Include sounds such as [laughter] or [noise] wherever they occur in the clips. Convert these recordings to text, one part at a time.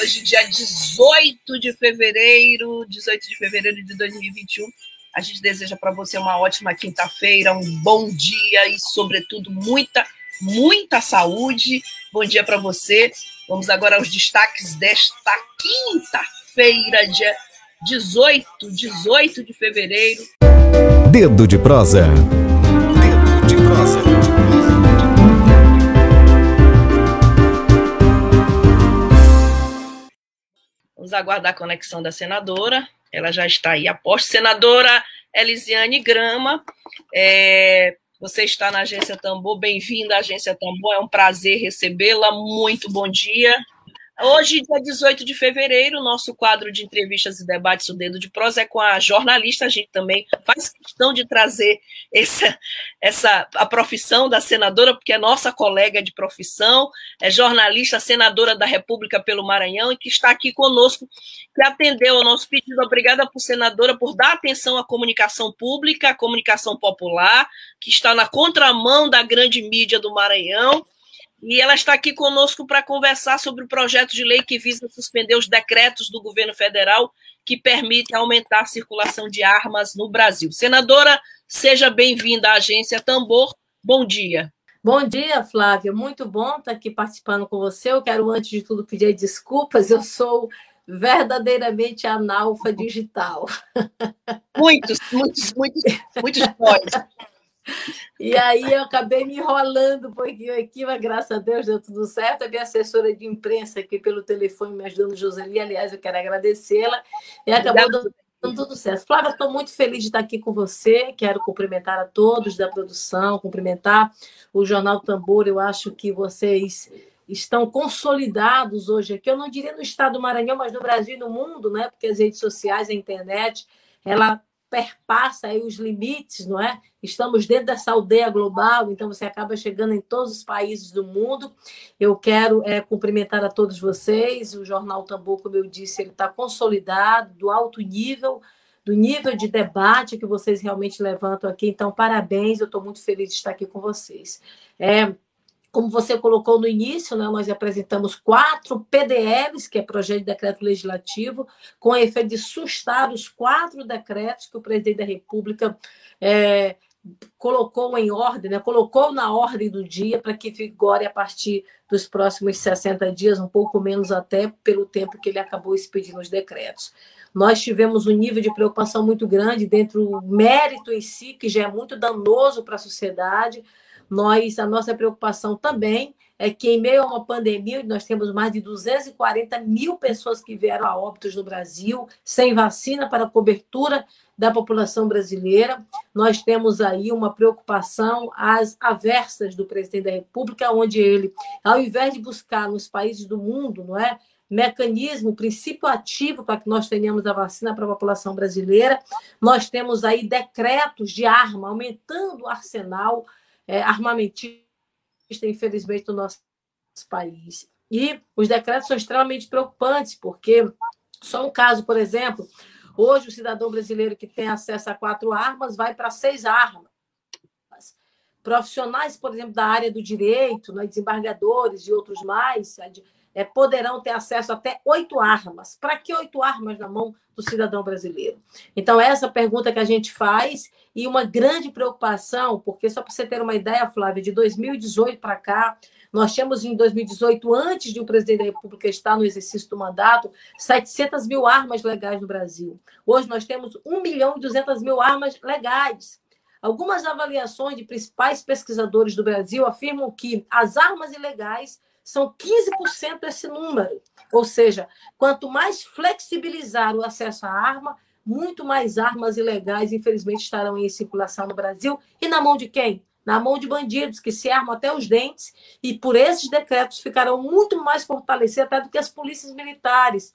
Hoje, dia 18 de fevereiro, 18 de fevereiro de 2021. A gente deseja para você uma ótima quinta-feira, um bom dia e, sobretudo, muita, muita saúde. Bom dia para você. Vamos agora aos destaques desta quinta-feira, dia 18, 18 de fevereiro. Dedo de prosa. Dedo de prosa. Vamos aguardar a conexão da senadora. Ela já está aí. Aposto, senadora Elisiane Grama. É, você está na Agência Tambor. Bem-vinda à Agência Tambor. É um prazer recebê-la. Muito bom dia. Hoje, dia 18 de fevereiro, nosso quadro de entrevistas e debates, o Dedo de Prosa, é com a jornalista. A gente também faz questão de trazer essa, essa a profissão da senadora, porque é nossa colega de profissão, é jornalista, senadora da República pelo Maranhão, e que está aqui conosco, que atendeu ao nosso pedido. Obrigada por senadora por dar atenção à comunicação pública, à comunicação popular, que está na contramão da grande mídia do Maranhão e ela está aqui conosco para conversar sobre o projeto de lei que visa suspender os decretos do governo federal que permitem aumentar a circulação de armas no Brasil. Senadora, seja bem-vinda à agência Tambor. Bom dia. Bom dia, Flávia. Muito bom estar aqui participando com você. Eu quero, antes de tudo, pedir desculpas. Eu sou verdadeiramente analfa digital. Muitos, muitos, muitos, muitos pós. E aí eu acabei me enrolando um pouquinho aqui, mas graças a Deus deu tudo certo. A minha assessora de imprensa aqui pelo telefone me ajudando, Joseli, aliás, eu quero agradecê-la. E acabou dando, tudo certo. Flávia, estou muito feliz de estar aqui com você. Quero cumprimentar a todos da produção, cumprimentar o Jornal Tambor. Eu acho que vocês estão consolidados hoje aqui. Eu não diria no estado do Maranhão, mas no Brasil e no mundo, né? Porque as redes sociais, a internet, ela perpassa aí os limites, não é? Estamos dentro dessa aldeia global, então você acaba chegando em todos os países do mundo. Eu quero é, cumprimentar a todos vocês. O Jornal Tambor, como eu disse, ele está consolidado, do alto nível, do nível de debate que vocês realmente levantam aqui. Então, parabéns, eu estou muito feliz de estar aqui com vocês. É, como você colocou no início, né, nós apresentamos quatro PDLs, que é projeto de decreto legislativo, com efeito de sustar os quatro decretos que o presidente da República é, colocou em ordem, né, colocou na ordem do dia para que vigore a partir dos próximos 60 dias, um pouco menos até pelo tempo que ele acabou expedindo os decretos. Nós tivemos um nível de preocupação muito grande dentro do mérito em si, que já é muito danoso para a sociedade, nós, a nossa preocupação também é que, em meio a uma pandemia, nós temos mais de 240 mil pessoas que vieram a óbitos no Brasil, sem vacina para cobertura da população brasileira. Nós temos aí uma preocupação às aversas do presidente da República, onde ele, ao invés de buscar nos países do mundo, não é? mecanismo, princípio ativo para que nós tenhamos a vacina para a população brasileira. Nós temos aí decretos de arma, aumentando o arsenal é, armamentista, infelizmente, do nosso país. E os decretos são extremamente preocupantes, porque só um caso, por exemplo, hoje o cidadão brasileiro que tem acesso a quatro armas vai para seis armas. Profissionais, por exemplo, da área do direito, né, desembargadores e outros mais, é, poderão ter acesso até oito armas. Para que oito armas na mão do cidadão brasileiro? Então, essa pergunta que a gente faz e uma grande preocupação, porque só para você ter uma ideia, Flávia, de 2018 para cá, nós tínhamos em 2018, antes de o presidente da República estar no exercício do mandato, 700 mil armas legais no Brasil. Hoje nós temos 1 milhão e 200 mil armas legais. Algumas avaliações de principais pesquisadores do Brasil afirmam que as armas ilegais são 15% desse número. Ou seja, quanto mais flexibilizar o acesso à arma, muito mais armas ilegais, infelizmente, estarão em circulação no Brasil. E na mão de quem? na mão de bandidos que se armam até os dentes e por esses decretos ficarão muito mais fortalecidos até do que as polícias militares.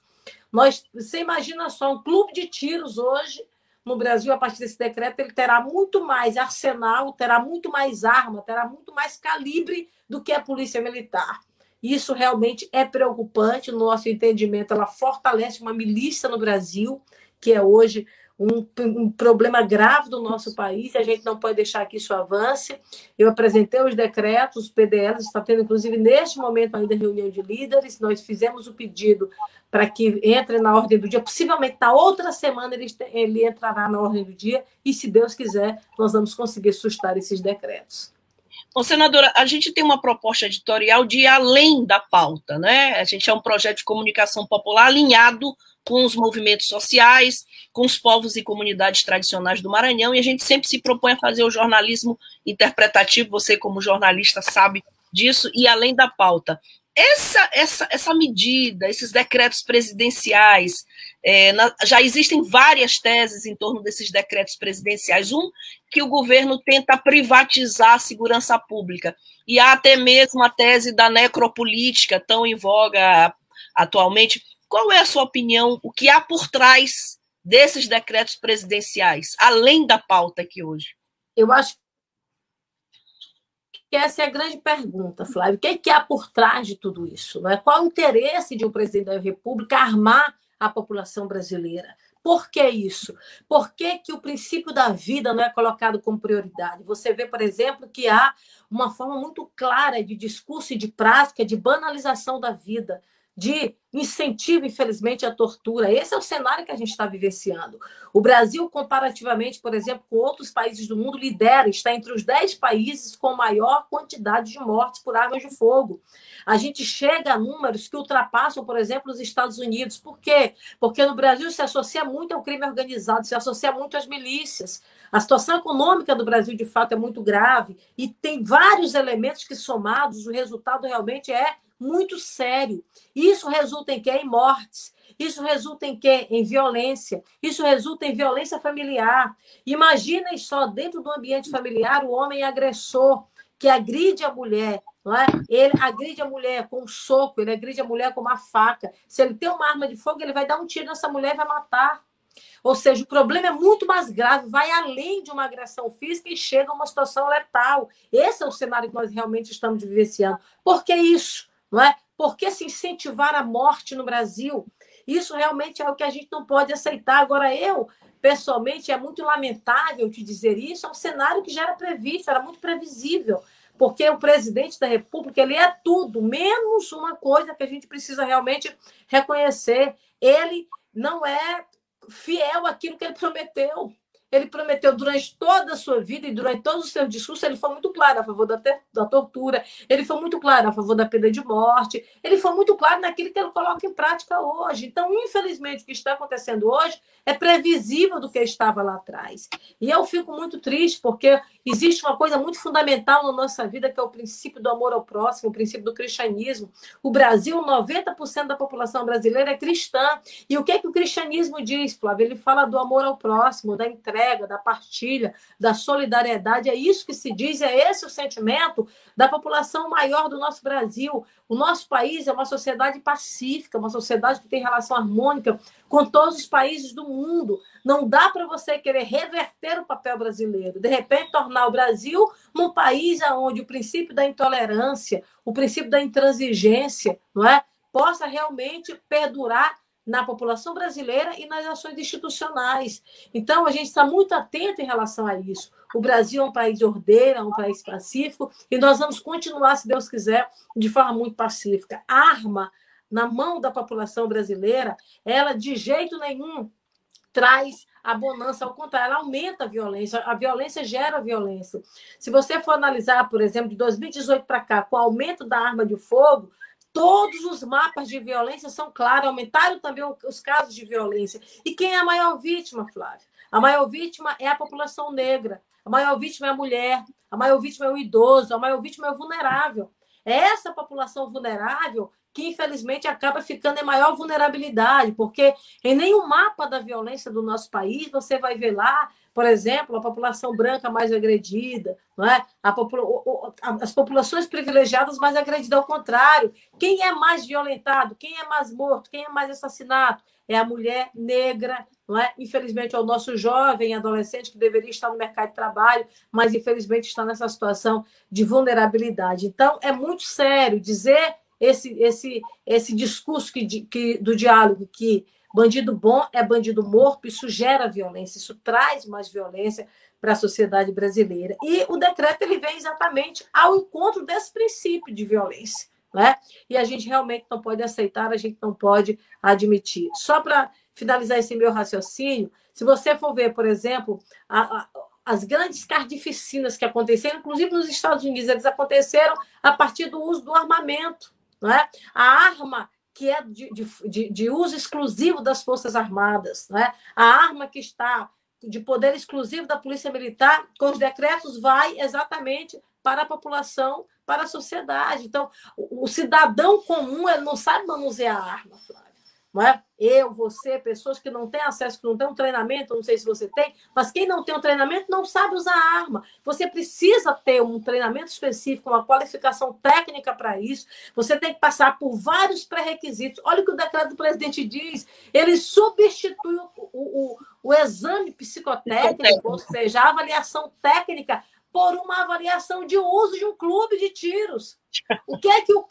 Nós, você imagina só, um clube de tiros hoje no Brasil, a partir desse decreto, ele terá muito mais arsenal, terá muito mais arma, terá muito mais calibre do que a polícia militar. Isso realmente é preocupante, no nosso entendimento, ela fortalece uma milícia no Brasil, que é hoje um, um, problema grave do nosso país, e a gente não pode deixar que isso avance. Eu apresentei os decretos, os PDLs, está tendo, inclusive, neste momento ainda reunião de líderes, nós fizemos o pedido para que entre na ordem do dia, possivelmente na outra semana ele, ele entrará na ordem do dia, e se Deus quiser, nós vamos conseguir sustar esses decretos. Bom, senadora, a gente tem uma proposta editorial de ir além da pauta, né? A gente é um projeto de comunicação popular alinhado com os movimentos sociais, com os povos e comunidades tradicionais do Maranhão, e a gente sempre se propõe a fazer o jornalismo interpretativo, você como jornalista sabe disso, e além da pauta. Essa, essa, essa medida, esses decretos presidenciais, é, na, já existem várias teses em torno desses decretos presidenciais. Um, que o governo tenta privatizar a segurança pública. E há até mesmo a tese da necropolítica, tão em voga atualmente. Qual é a sua opinião? O que há por trás desses decretos presidenciais, além da pauta aqui hoje? Eu acho que essa é a grande pergunta, Flávio. O que, é que há por trás de tudo isso? É? Qual o interesse de um presidente da República armar a população brasileira? Por que isso? Por que, que o princípio da vida não é colocado como prioridade? Você vê, por exemplo, que há uma forma muito clara de discurso e de prática de banalização da vida de incentivo, infelizmente, à tortura. Esse é o cenário que a gente está vivenciando. O Brasil, comparativamente, por exemplo, com outros países do mundo, lidera, está entre os 10 países com maior quantidade de mortes por armas de fogo. A gente chega a números que ultrapassam, por exemplo, os Estados Unidos. Por quê? Porque no Brasil se associa muito ao crime organizado, se associa muito às milícias. A situação econômica do Brasil, de fato, é muito grave e tem vários elementos que, somados, o resultado realmente é muito sério. Isso resulta em quê? Em mortes. Isso resulta em quê? Em violência. Isso resulta em violência familiar. Imaginem só, dentro do ambiente familiar, o homem agressor que agride a mulher, não é? Ele agride a mulher com um soco, ele agride a mulher com uma faca. Se ele tem uma arma de fogo, ele vai dar um tiro nessa mulher e vai matar. Ou seja, o problema é muito mais grave, vai além de uma agressão física e chega a uma situação letal. Esse é o cenário que nós realmente estamos vivenciando. Por que isso? Não é? Por que se incentivar a morte no Brasil? Isso realmente é o que a gente não pode aceitar. Agora, eu, pessoalmente, é muito lamentável te dizer isso, é um cenário que já era previsto, era muito previsível, porque o presidente da República, ele é tudo, menos uma coisa que a gente precisa realmente reconhecer. Ele não é fiel àquilo que ele prometeu. Ele prometeu durante toda a sua vida e durante todos os seus discursos, ele foi muito claro a favor da, da tortura, ele foi muito claro a favor da pena de morte, ele foi muito claro naquilo que ele coloca em prática hoje. Então, infelizmente, o que está acontecendo hoje é previsível do que estava lá atrás. E eu fico muito triste, porque existe uma coisa muito fundamental na nossa vida, que é o princípio do amor ao próximo, o princípio do cristianismo. O Brasil, 90% da população brasileira é cristã. E o que, é que o cristianismo diz, Flávio? Ele fala do amor ao próximo, da entrega da partilha, da solidariedade. É isso que se diz, é esse o sentimento da população maior do nosso Brasil. O nosso país é uma sociedade pacífica, uma sociedade que tem relação harmônica com todos os países do mundo. Não dá para você querer reverter o papel brasileiro, de repente tornar o Brasil um país onde o princípio da intolerância, o princípio da intransigência, não é, possa realmente perdurar na população brasileira e nas ações institucionais. Então, a gente está muito atento em relação a isso. O Brasil é um país de ordeira, um país pacífico, e nós vamos continuar, se Deus quiser, de forma muito pacífica. arma na mão da população brasileira, ela de jeito nenhum traz a bonança, ao contrário, ela aumenta a violência, a violência gera violência. Se você for analisar, por exemplo, de 2018 para cá, com o aumento da arma de fogo, Todos os mapas de violência são claros, aumentaram também os casos de violência. E quem é a maior vítima, Flávia? A maior vítima é a população negra, a maior vítima é a mulher, a maior vítima é o idoso, a maior vítima é o vulnerável. É essa população vulnerável que infelizmente acaba ficando em maior vulnerabilidade, porque em nenhum mapa da violência do nosso país você vai ver lá, por exemplo, a população branca mais agredida, não é? Popula as populações privilegiadas mais agredidas, ao contrário. Quem é mais violentado? Quem é mais morto? Quem é mais assassinado? É a mulher negra, não é? Infelizmente, é o nosso jovem adolescente que deveria estar no mercado de trabalho, mas infelizmente está nessa situação de vulnerabilidade. Então, é muito sério dizer esse, esse, esse discurso que, que, do diálogo que bandido bom é bandido morto, isso gera violência, isso traz mais violência para a sociedade brasileira. E o decreto ele vem exatamente ao encontro desse princípio de violência. Né? E a gente realmente não pode aceitar, a gente não pode admitir. Só para finalizar esse meu raciocínio, se você for ver, por exemplo, a, a, as grandes carnificinas que aconteceram, inclusive nos Estados Unidos, eles aconteceram a partir do uso do armamento. Não é? A arma que é de, de, de uso exclusivo das Forças Armadas, não é? a arma que está de poder exclusivo da Polícia Militar, com os decretos, vai exatamente para a população, para a sociedade. Então, o, o cidadão comum ele não sabe manusear a arma, Flávio não é? Eu, você, pessoas que não têm acesso, que não têm um treinamento, não sei se você tem, mas quem não tem um treinamento não sabe usar arma. Você precisa ter um treinamento específico, uma qualificação técnica para isso. Você tem que passar por vários pré-requisitos. Olha o que o decreto do presidente diz: ele substitui o, o, o exame psicotécnico, ou seja, a avaliação técnica, por uma avaliação de uso de um clube de tiros. O que é que o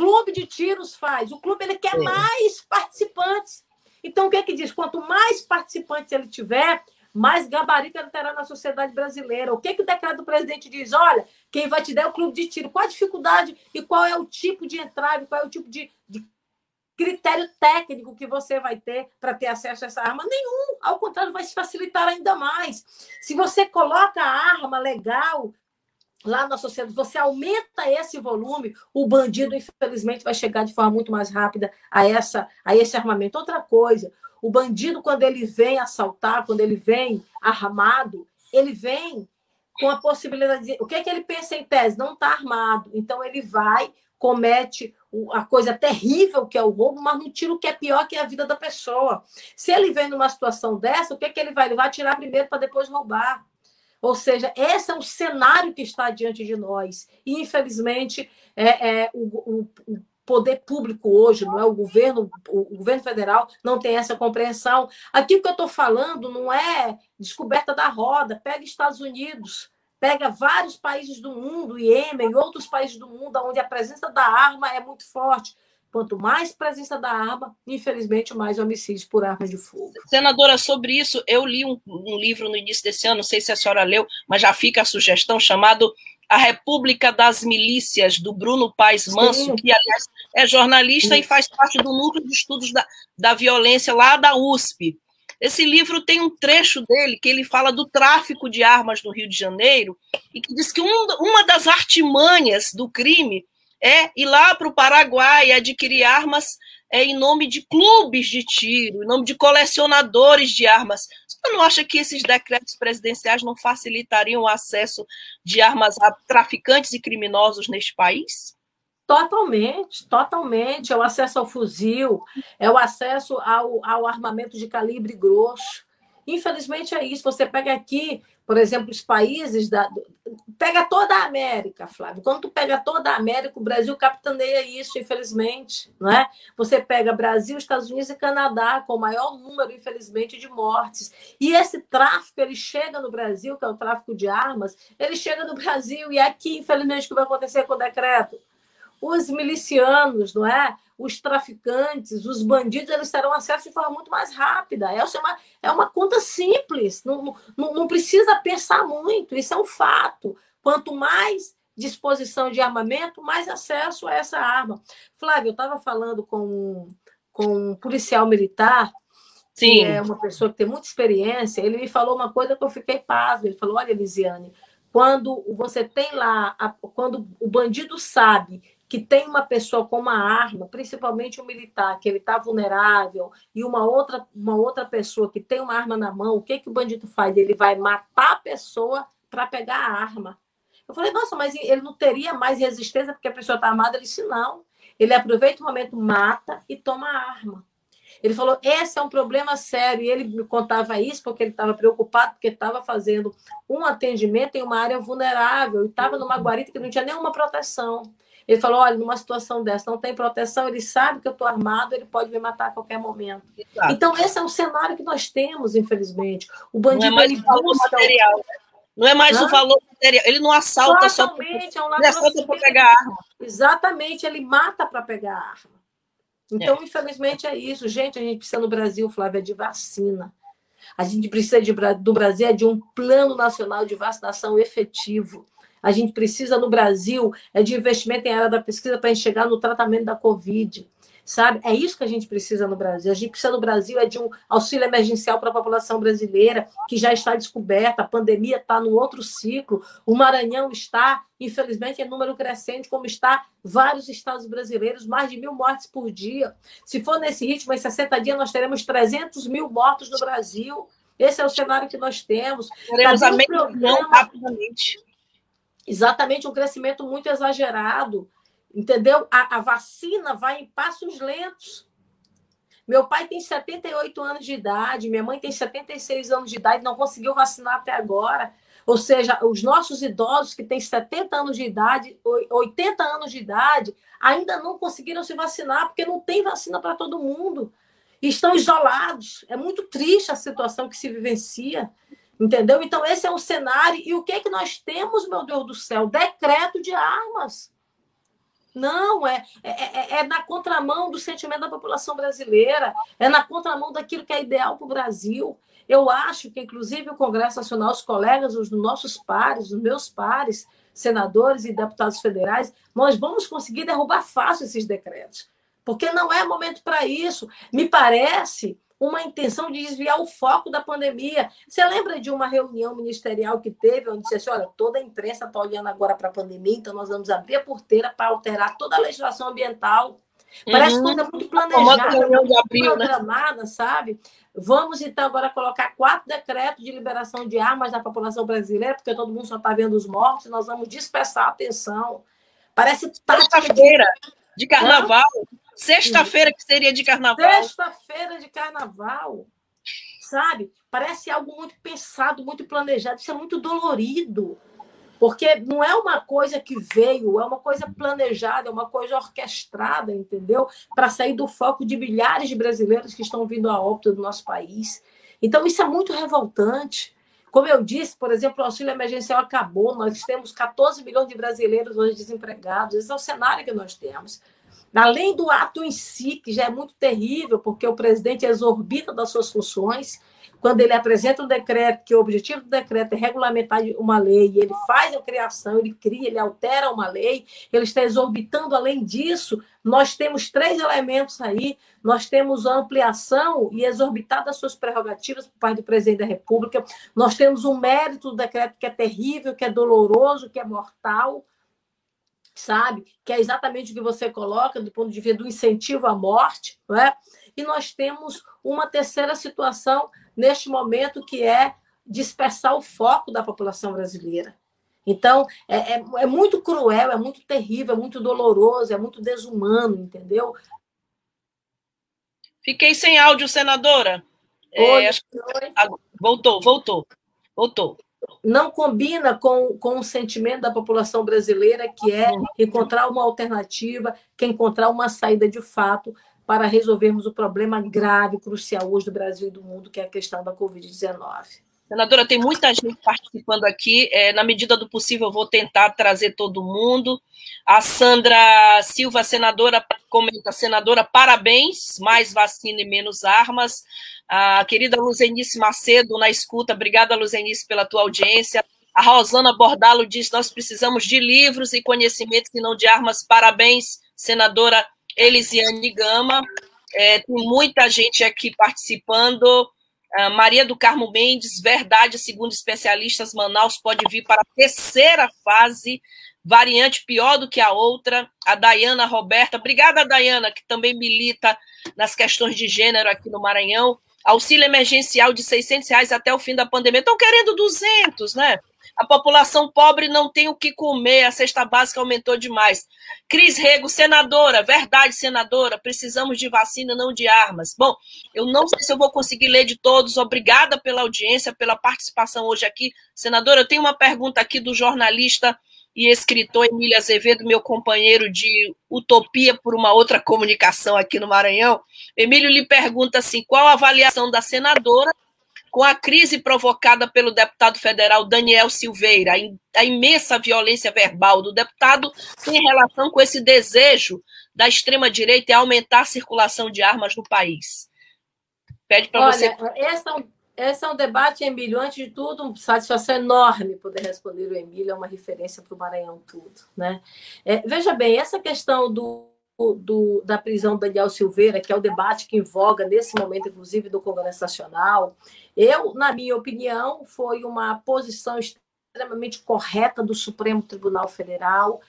clube de tiros faz? O clube ele quer mais participantes. Então, o que é que diz? Quanto mais participantes ele tiver, mais gabarito ele terá na sociedade brasileira. O que, é que o decreto do presidente diz? Olha, quem vai te dar é o clube de tiro. Qual a dificuldade e qual é o tipo de entrada, qual é o tipo de, de critério técnico que você vai ter para ter acesso a essa arma? Nenhum. Ao contrário, vai se facilitar ainda mais. Se você coloca a arma legal lá na sociedade, você aumenta esse volume, o bandido, infelizmente, vai chegar de forma muito mais rápida a, essa, a esse armamento. Outra coisa, o bandido, quando ele vem assaltar, quando ele vem armado, ele vem com a possibilidade de. O que é que ele pensa em tese? Não está armado. Então, ele vai, comete a coisa terrível que é o roubo, mas não tira o que é pior, que é a vida da pessoa. Se ele vem numa situação dessa, o que é que ele vai? Ele vai atirar primeiro para depois roubar. Ou seja, esse é o cenário que está diante de nós. E, infelizmente, é, é o, o, o poder público hoje, não é o governo, o governo federal não tem essa compreensão. Aqui que eu estou falando não é descoberta da roda. Pega Estados Unidos, pega vários países do mundo, Iêmen e outros países do mundo, onde a presença da arma é muito forte. Quanto mais presença da arma, infelizmente, mais homicídios por arma de fogo. Senadora, sobre isso, eu li um, um, livro no início desse ano, não sei se a senhora leu, mas já fica a sugestão, chamado A República das Milícias, do Bruno Paes Manso, Sim. que, aliás, é jornalista Sim. e faz parte do núcleo de estudos da, da violência lá da USP. Esse livro tem um trecho dele que ele fala do tráfico de armas no Rio de Janeiro e que diz que um, uma das artimanhas do crime é ir lá para o Paraguai adquirir armas é, em nome de clubes de tiro, em nome de colecionadores de armas. Você não acha que esses decretos presidenciais não facilitariam o acesso de armas a traficantes e criminosos neste país? Totalmente, totalmente. É o acesso ao fuzil, é o acesso ao, ao armamento de calibre grosso. Infelizmente é isso. Você pega aqui, por exemplo, os países da. Pega toda a América, Flávio. Quando tu pega toda a América, o Brasil capitaneia isso, infelizmente. Não é? Você pega Brasil, Estados Unidos e Canadá, com o maior número, infelizmente, de mortes. E esse tráfico, ele chega no Brasil, que é o tráfico de armas, ele chega no Brasil, e é aqui, infelizmente, o que vai acontecer com o decreto? Os milicianos, não é? Os traficantes, os bandidos, eles terão acesso de forma muito mais rápida. Essa é uma, é uma conta simples, não, não, não precisa pensar muito, isso é um fato. Quanto mais disposição de armamento, mais acesso a essa arma. Flávio, eu estava falando com, com um policial militar, Sim. é uma pessoa que tem muita experiência, ele me falou uma coisa que eu fiquei pasmo. Ele falou: olha, Elisiane, quando você tem lá, a, quando o bandido sabe que tem uma pessoa com uma arma, principalmente um militar, que ele está vulnerável, e uma outra, uma outra pessoa que tem uma arma na mão, o que, que o bandido faz? Ele vai matar a pessoa para pegar a arma. Eu falei, nossa, mas ele não teria mais resistência porque a pessoa está armada? Ele disse, não. ele aproveita o momento, mata e toma a arma. Ele falou: esse é um problema sério. E ele me contava isso porque ele estava preocupado, porque estava fazendo um atendimento em uma área vulnerável e estava numa guarita que não tinha nenhuma proteção. Ele falou: olha, numa situação dessa, não tem proteção, ele sabe que eu estou armado, ele pode me matar a qualquer momento. Exato. Então, esse é o cenário que nós temos, infelizmente. O bandido não é mais busca... material. Né? Não é mais o valor material. Ele não assalta Totalmente, só para é um pegar arma. Exatamente, ele mata para pegar arma. Então, é. infelizmente, é isso. Gente, a gente precisa no Brasil, Flávia, de vacina. A gente precisa de, do Brasil é de um plano nacional de vacinação efetivo. A gente precisa no Brasil é de investimento em área da pesquisa para chegar no tratamento da Covid sabe? É isso que a gente precisa no Brasil. A gente precisa no Brasil é de um auxílio emergencial para a população brasileira, que já está descoberta, a pandemia está no outro ciclo, o Maranhão está, infelizmente, em número crescente, como está vários estados brasileiros, mais de mil mortes por dia. Se for nesse ritmo, em 60 dias, nós teremos 300 mil mortos no Brasil. Esse é o cenário que nós temos. Teremos a programa... rapidamente. Exatamente, um crescimento muito exagerado Entendeu? A, a vacina vai em passos lentos. Meu pai tem 78 anos de idade, minha mãe tem 76 anos de idade, não conseguiu vacinar até agora. Ou seja, os nossos idosos que têm 70 anos de idade, 80 anos de idade, ainda não conseguiram se vacinar, porque não tem vacina para todo mundo. estão isolados. É muito triste a situação que se vivencia. Entendeu? Então, esse é o cenário. E o que é que nós temos, meu Deus do céu? Decreto de armas. Não, é, é, é, é, na contramão do sentimento da população brasileira, é na contramão daquilo que é ideal para o Brasil. Eu acho que, inclusive, o Congresso Nacional, os colegas, os nossos pares, os meus pares, senadores e deputados federais, nós vamos conseguir derrubar fácil esses decretos. Porque não é momento para isso. Me parece uma intenção de desviar o foco da pandemia. Você lembra de uma reunião ministerial que teve, onde disse assim: olha, toda a imprensa está olhando agora para a pandemia, então nós vamos abrir a porteira para alterar toda a legislação ambiental. Parece uhum. coisa muito planejada, muito abril, né? programada, né? sabe? Vamos, então, agora colocar quatro decretos de liberação de armas da população brasileira, porque todo mundo só está vendo os mortos, nós vamos dispersar a atenção. Parece tática Sexta-feira de... de carnaval. Sexta-feira que seria de carnaval. Sexta-feira de carnaval. Sabe? Parece algo muito pensado, muito planejado. Isso é muito dolorido. Porque não é uma coisa que veio, é uma coisa planejada, é uma coisa orquestrada, entendeu? Para sair do foco de milhares de brasileiros que estão vindo a óbito do nosso país. Então, isso é muito revoltante. Como eu disse, por exemplo, o auxílio emergencial acabou, nós temos 14 milhões de brasileiros hoje desempregados, esse é o cenário que nós temos. Além do ato em si, que já é muito terrível, porque o presidente exorbita das suas funções, quando ele apresenta um decreto, que o objetivo do decreto é regulamentar uma lei, ele faz a criação, ele cria, ele altera uma lei, ele está exorbitando. Além disso, nós temos três elementos aí: nós temos a ampliação e exorbitar das suas prerrogativas por parte do presidente da República, nós temos um mérito do decreto que é terrível, que é doloroso, que é mortal sabe? Que é exatamente o que você coloca do ponto de vista do incentivo à morte, não é? E nós temos uma terceira situação neste momento que é dispersar o foco da população brasileira. Então, é, é, é muito cruel, é muito terrível, é muito doloroso, é muito desumano, entendeu? Fiquei sem áudio, senadora. Oi, é, voltou, voltou, voltou não combina com, com o sentimento da população brasileira, que é encontrar uma alternativa, que é encontrar uma saída de fato para resolvermos o problema grave, crucial hoje do Brasil e do mundo, que é a questão da Covid-19. Senadora, tem muita gente participando aqui. É, na medida do possível, eu vou tentar trazer todo mundo. A Sandra Silva, senadora, comenta: senadora, parabéns, mais vacina e menos armas. A querida Luzenice Macedo, na escuta, obrigada, Luzenice, pela tua audiência. A Rosana Bordalo diz: nós precisamos de livros e conhecimentos e não de armas. Parabéns, senadora Elisiane Gama. É, tem muita gente aqui participando. Uh, Maria do Carmo Mendes, verdade, segundo especialistas, Manaus pode vir para a terceira fase, variante pior do que a outra. A Dayana Roberta, obrigada, Dayana, que também milita nas questões de gênero aqui no Maranhão. auxílio emergencial de 600 reais até o fim da pandemia. Estão querendo 200, né? A população pobre não tem o que comer, a cesta básica aumentou demais. Cris Rego, senadora, verdade, senadora, precisamos de vacina, não de armas. Bom, eu não sei se eu vou conseguir ler de todos. Obrigada pela audiência, pela participação hoje aqui. Senadora, eu tenho uma pergunta aqui do jornalista e escritor Emílio Azevedo, meu companheiro de Utopia por uma outra comunicação aqui no Maranhão. Emílio lhe pergunta assim: qual a avaliação da senadora com a crise provocada pelo deputado federal Daniel Silveira, a imensa violência verbal do deputado em relação com esse desejo da extrema-direita em aumentar a circulação de armas no país? Pede para você. Esse é, um, esse é um debate, Emílio. Antes de tudo, uma satisfação enorme poder responder o Emílio, é uma referência para o Maranhão tudo. Né? É, veja bem, essa questão do do, da prisão do Daniel Silveira, que é o debate que invoga nesse momento, inclusive, do Congresso Nacional, eu, na minha opinião, foi uma posição extremamente correta do Supremo Tribunal Federal,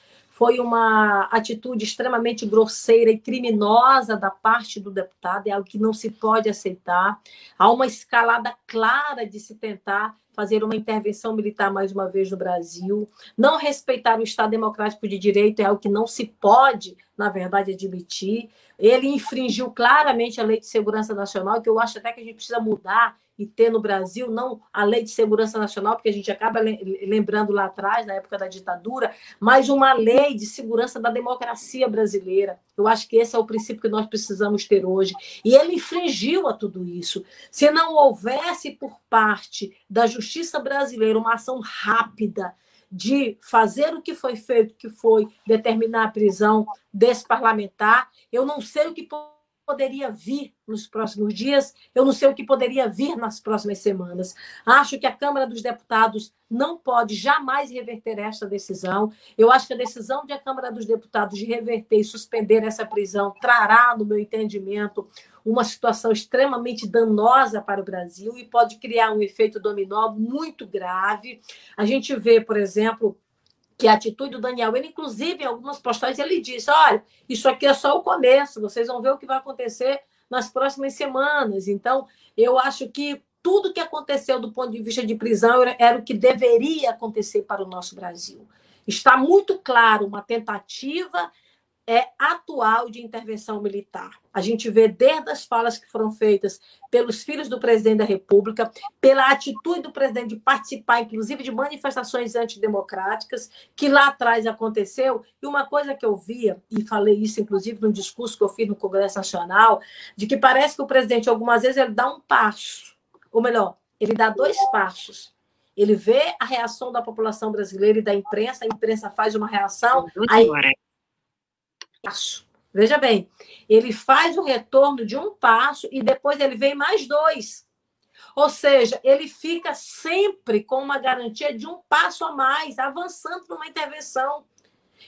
foi uma atitude extremamente grosseira e criminosa da parte do deputado, é algo que não se pode aceitar. Há uma escalada clara de se tentar fazer uma intervenção militar mais uma vez no Brasil. Não respeitar o Estado Democrático de Direito é algo que não se pode, na verdade, admitir. Ele infringiu claramente a Lei de Segurança Nacional, que eu acho até que a gente precisa mudar e ter no Brasil, não a Lei de Segurança Nacional, porque a gente acaba lembrando lá atrás, na época da ditadura, mas uma lei de segurança da democracia brasileira. Eu acho que esse é o princípio que nós precisamos ter hoje. E ele infringiu a tudo isso. Se não houvesse por parte da justiça brasileira uma ação rápida, de fazer o que foi feito, que foi determinar a prisão desse parlamentar, eu não sei o que poderia vir nos próximos dias, eu não sei o que poderia vir nas próximas semanas. Acho que a Câmara dos Deputados não pode jamais reverter esta decisão. Eu acho que a decisão de a Câmara dos Deputados de reverter e suspender essa prisão trará, no meu entendimento, uma situação extremamente danosa para o Brasil e pode criar um efeito dominó muito grave. A gente vê, por exemplo, que a atitude do Daniel, ele inclusive em algumas postagens ele disse, olha, isso aqui é só o começo, vocês vão ver o que vai acontecer nas próximas semanas. Então, eu acho que tudo que aconteceu do ponto de vista de prisão era o que deveria acontecer para o nosso Brasil. Está muito claro uma tentativa é atual de intervenção militar. A gente vê desde as falas que foram feitas pelos filhos do presidente da República, pela atitude do presidente de participar, inclusive, de manifestações antidemocráticas, que lá atrás aconteceu. E uma coisa que eu via, e falei isso, inclusive, no discurso que eu fiz no Congresso Nacional, de que parece que o presidente, algumas vezes, ele dá um passo, ou melhor, ele dá dois passos. Ele vê a reação da população brasileira e da imprensa, a imprensa faz uma reação, aí passo. Veja bem, ele faz o retorno de um passo e depois ele vem mais dois. Ou seja, ele fica sempre com uma garantia de um passo a mais, avançando numa intervenção.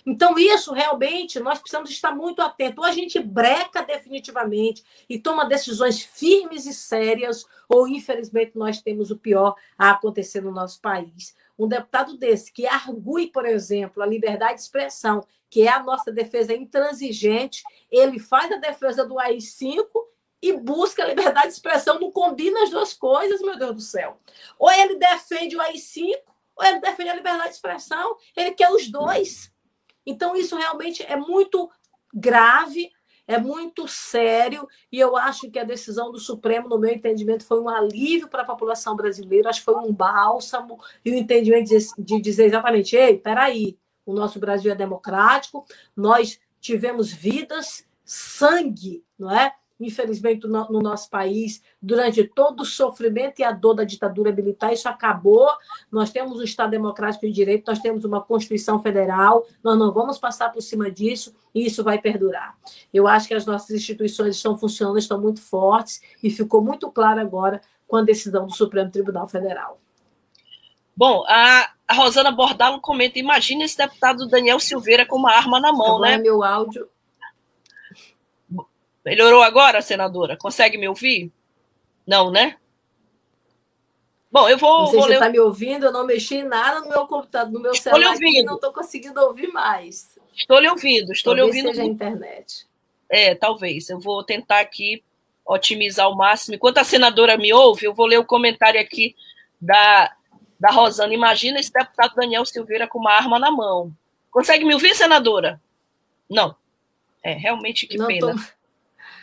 Então, isso realmente nós precisamos estar muito atentos. Ou a gente breca definitivamente e toma decisões firmes e sérias, ou infelizmente nós temos o pior a acontecer no nosso país. Um deputado desse que argue, por exemplo, a liberdade de expressão que é a nossa defesa intransigente, ele faz a defesa do AI-5 e busca a liberdade de expressão, não combina as duas coisas, meu Deus do céu. Ou ele defende o AI-5, ou ele defende a liberdade de expressão, ele quer os dois. Então, isso realmente é muito grave, é muito sério, e eu acho que a decisão do Supremo, no meu entendimento, foi um alívio para a população brasileira, acho que foi um bálsamo, e o entendimento de, de dizer exatamente, ei, peraí, o nosso Brasil é democrático, nós tivemos vidas, sangue, não é? Infelizmente, no, no nosso país, durante todo o sofrimento e a dor da ditadura militar, isso acabou. Nós temos um Estado democrático de direito, nós temos uma Constituição Federal, nós não vamos passar por cima disso e isso vai perdurar. Eu acho que as nossas instituições estão funcionando, estão muito fortes e ficou muito claro agora com a decisão do Supremo Tribunal Federal. Bom, a, a Rosana Bordalo comenta: imagine esse deputado Daniel Silveira com uma arma na mão, agora né? meu áudio. Melhorou agora, senadora? Consegue me ouvir? Não, né? Bom, eu vou. Não sei vou se você está me ouvindo, eu não mexi em nada no meu computador, no meu estou celular, ouvindo. não estou conseguindo ouvir mais. Estou lhe ouvindo, estou Talvez lhe ouvindo. seja a internet. É, talvez. Eu vou tentar aqui otimizar ao máximo. Enquanto a senadora me ouve, eu vou ler o comentário aqui da, da Rosana. Imagina esse deputado Daniel Silveira com uma arma na mão. Consegue me ouvir, senadora? Não. É, realmente que não pena. Tô...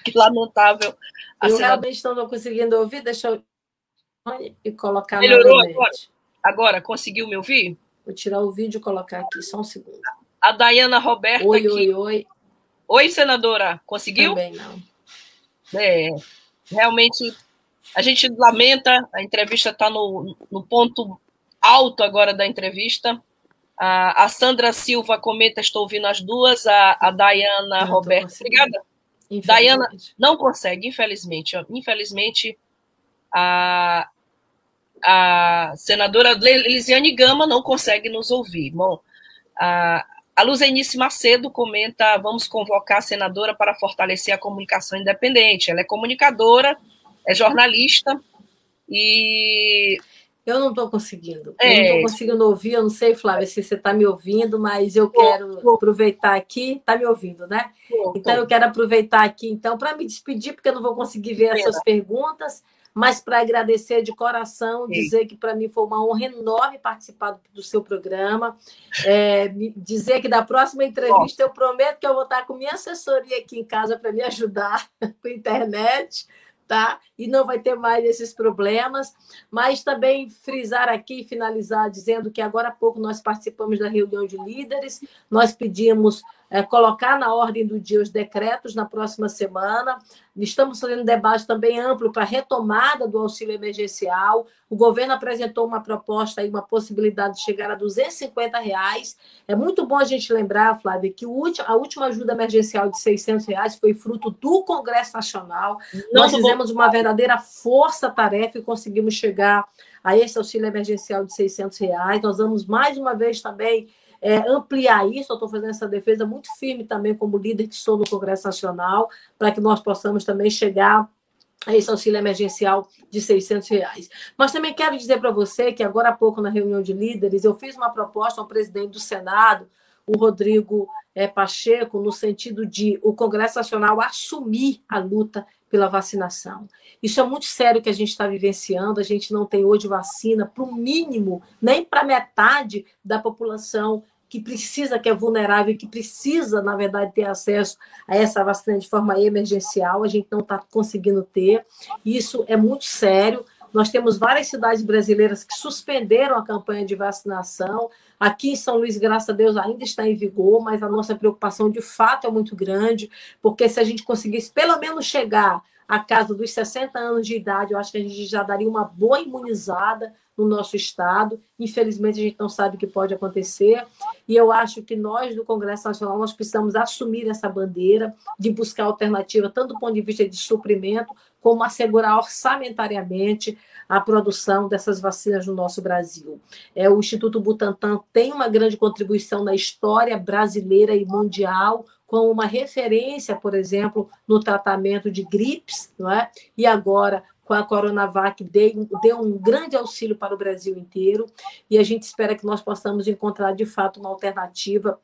Que [laughs] lamentável. A eu senadora... realmente não estou conseguindo ouvir, deixa eu e colocar Melhorou agora? Agora, conseguiu me ouvir? Vou tirar o vídeo e colocar aqui, só um segundo. A Dayana Roberta oi, aqui. Oi, oi, oi. senadora, conseguiu? Também não. É, realmente, a gente lamenta, a entrevista está no, no ponto alto agora da entrevista. A, a, Sandra Silva comenta, estou ouvindo as duas, a, a Dayana Roberta. Obrigada. Dayana não consegue, infelizmente. Infelizmente, a, a senadora Elisiane Gama não consegue nos ouvir. Bom, a, a Luzenice Macedo comenta: vamos convocar a senadora para fortalecer a comunicação independente. Ela é comunicadora, é jornalista e. Eu não estou conseguindo. É. Eu não estou conseguindo ouvir. Eu não sei, Flávia, se você está me ouvindo, mas eu quero aproveitar aqui. Está me ouvindo, né? Então, eu quero aproveitar aqui, então, para me despedir, porque eu não vou conseguir ver essas perguntas mas para agradecer de coração, dizer que para mim foi uma honra enorme participar do seu programa, é, dizer que da próxima entrevista eu prometo que eu vou estar com minha assessoria aqui em casa para me ajudar [laughs] com a internet, tá? E não vai ter mais esses problemas, mas também frisar aqui e finalizar dizendo que agora há pouco nós participamos da reunião de líderes, nós pedimos é, colocar na ordem do dia os decretos na próxima semana. Estamos fazendo um debate também amplo para a retomada do auxílio emergencial. O governo apresentou uma proposta, aí, uma possibilidade de chegar a 250 reais. É muito bom a gente lembrar, Flávia, que a última ajuda emergencial de 600 reais foi fruto do Congresso Nacional. Não Nós fizemos uma verdadeira força-tarefa e conseguimos chegar a esse auxílio emergencial de 600 reais. Nós vamos mais uma vez também é, ampliar isso. Eu estou fazendo essa defesa muito firme também, como líder que sou no Congresso Nacional, para que nós possamos também chegar a esse auxílio emergencial de 600 reais. Mas também quero dizer para você que agora há pouco, na reunião de líderes, eu fiz uma proposta ao presidente do Senado, o Rodrigo é, Pacheco, no sentido de o Congresso Nacional assumir a luta pela vacinação. Isso é muito sério que a gente está vivenciando. A gente não tem hoje vacina para o mínimo, nem para metade da população que precisa, que é vulnerável, que precisa, na verdade, ter acesso a essa vacina de forma emergencial, a gente não está conseguindo ter. Isso é muito sério. Nós temos várias cidades brasileiras que suspenderam a campanha de vacinação. Aqui em São Luís, graças a Deus, ainda está em vigor, mas a nossa preocupação de fato é muito grande, porque se a gente conseguisse pelo menos chegar à casa dos 60 anos de idade, eu acho que a gente já daria uma boa imunizada no nosso estado. Infelizmente, a gente não sabe o que pode acontecer. E eu acho que nós, do Congresso Nacional, nós precisamos assumir essa bandeira de buscar alternativa, tanto do ponto de vista de suprimento, como assegurar orçamentariamente a produção dessas vacinas no nosso Brasil. É, o Instituto Butantan tem uma grande contribuição na história brasileira e mundial, como uma referência, por exemplo, no tratamento de gripes, não é? e agora com a Coronavac deu, deu um grande auxílio para o Brasil inteiro, e a gente espera que nós possamos encontrar, de fato, uma alternativa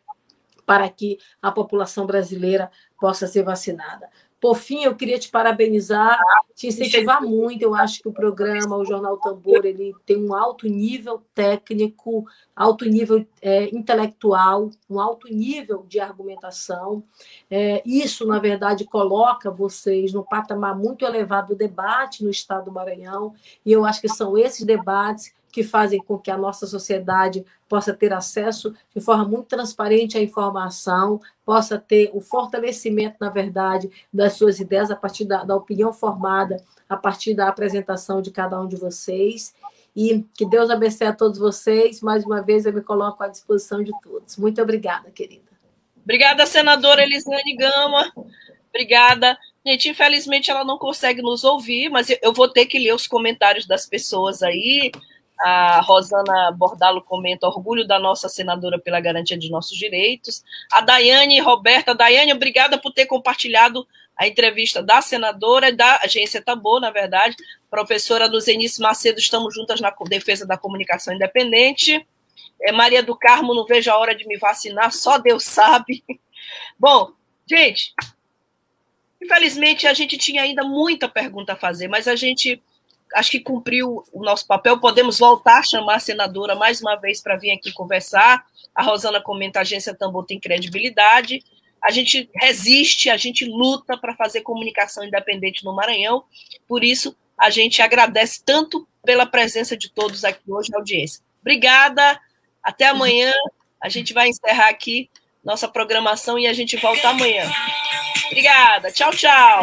para que a população brasileira possa ser vacinada. Por fim, eu queria te parabenizar, te incentivar muito. Eu acho que o programa, o Jornal Tambor, ele tem um alto nível técnico, alto nível é, intelectual, um alto nível de argumentação. É, isso, na verdade, coloca vocês num patamar muito elevado do debate no Estado do Maranhão. E eu acho que são esses debates que fazem com que a nossa sociedade possa ter acesso de forma muito transparente à informação, possa ter o fortalecimento, na verdade, das suas ideias a partir da, da opinião formada, a partir da apresentação de cada um de vocês. E que Deus abençoe a todos vocês. Mais uma vez, eu me coloco à disposição de todos. Muito obrigada, querida. Obrigada, senadora Elisane Gama. Obrigada. Gente, infelizmente ela não consegue nos ouvir, mas eu vou ter que ler os comentários das pessoas aí. A Rosana Bordalo comenta orgulho da nossa senadora pela garantia de nossos direitos. A Daiane Roberta, Daiane, obrigada por ter compartilhado a entrevista da senadora e da agência Tambor, na verdade. Professora Luzenice Macedo, estamos juntas na defesa da comunicação independente. É, Maria do Carmo, não vejo a hora de me vacinar, só Deus sabe. [laughs] Bom, gente, Infelizmente, a gente tinha ainda muita pergunta a fazer, mas a gente acho que cumpriu o nosso papel. Podemos voltar a chamar a senadora mais uma vez para vir aqui conversar. A Rosana comenta: a agência Tambor tem credibilidade. A gente resiste, a gente luta para fazer comunicação independente no Maranhão. Por isso, a gente agradece tanto pela presença de todos aqui hoje na audiência. Obrigada, até amanhã. A gente vai encerrar aqui nossa programação e a gente volta amanhã. Obrigada, tchau, tchau.